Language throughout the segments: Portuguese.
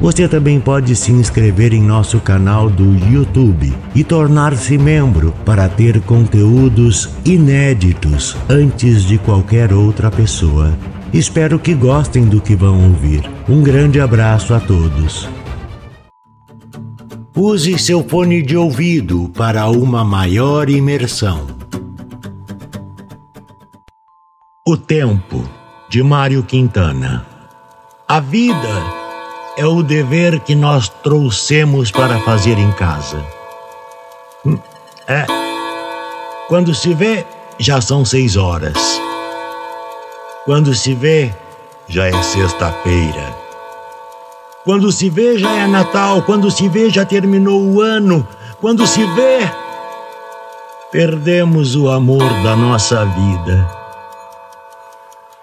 Você também pode se inscrever em nosso canal do YouTube e tornar-se membro para ter conteúdos inéditos antes de qualquer outra pessoa. Espero que gostem do que vão ouvir. Um grande abraço a todos. Use seu fone de ouvido para uma maior imersão. O Tempo, de Mário Quintana. A vida é o dever que nós trouxemos para fazer em casa. Hum, é. Quando se vê, já são seis horas. Quando se vê, já é sexta-feira. Quando se vê, já é Natal. Quando se vê, já terminou o ano. Quando se vê, perdemos o amor da nossa vida.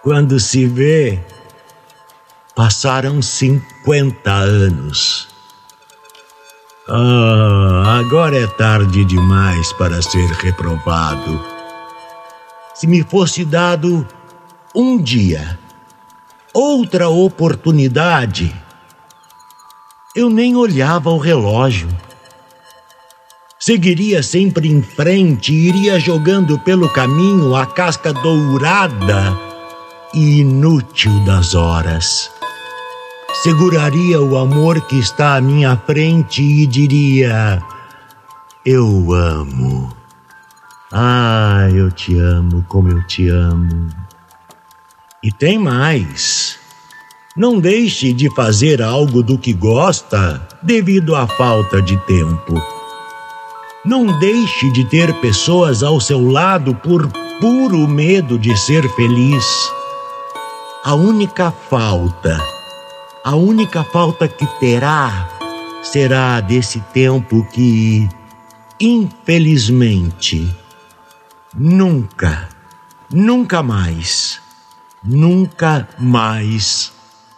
Quando se vê, Passaram 50 anos. Ah, agora é tarde demais para ser reprovado. Se me fosse dado um dia, outra oportunidade, eu nem olhava o relógio. Seguiria sempre em frente iria jogando pelo caminho a casca dourada e inútil das horas seguraria o amor que está à minha frente e diria: Eu amo. Ah, eu te amo como eu te amo. E tem mais. Não deixe de fazer algo do que gosta devido à falta de tempo. Não deixe de ter pessoas ao seu lado por puro medo de ser feliz. A única falta a única falta que terá será desse tempo que, infelizmente, nunca, nunca mais, nunca mais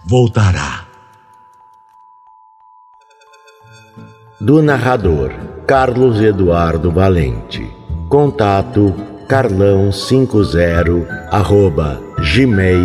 voltará. Do narrador Carlos Eduardo Valente. Contato carlão50 arroba gmail.com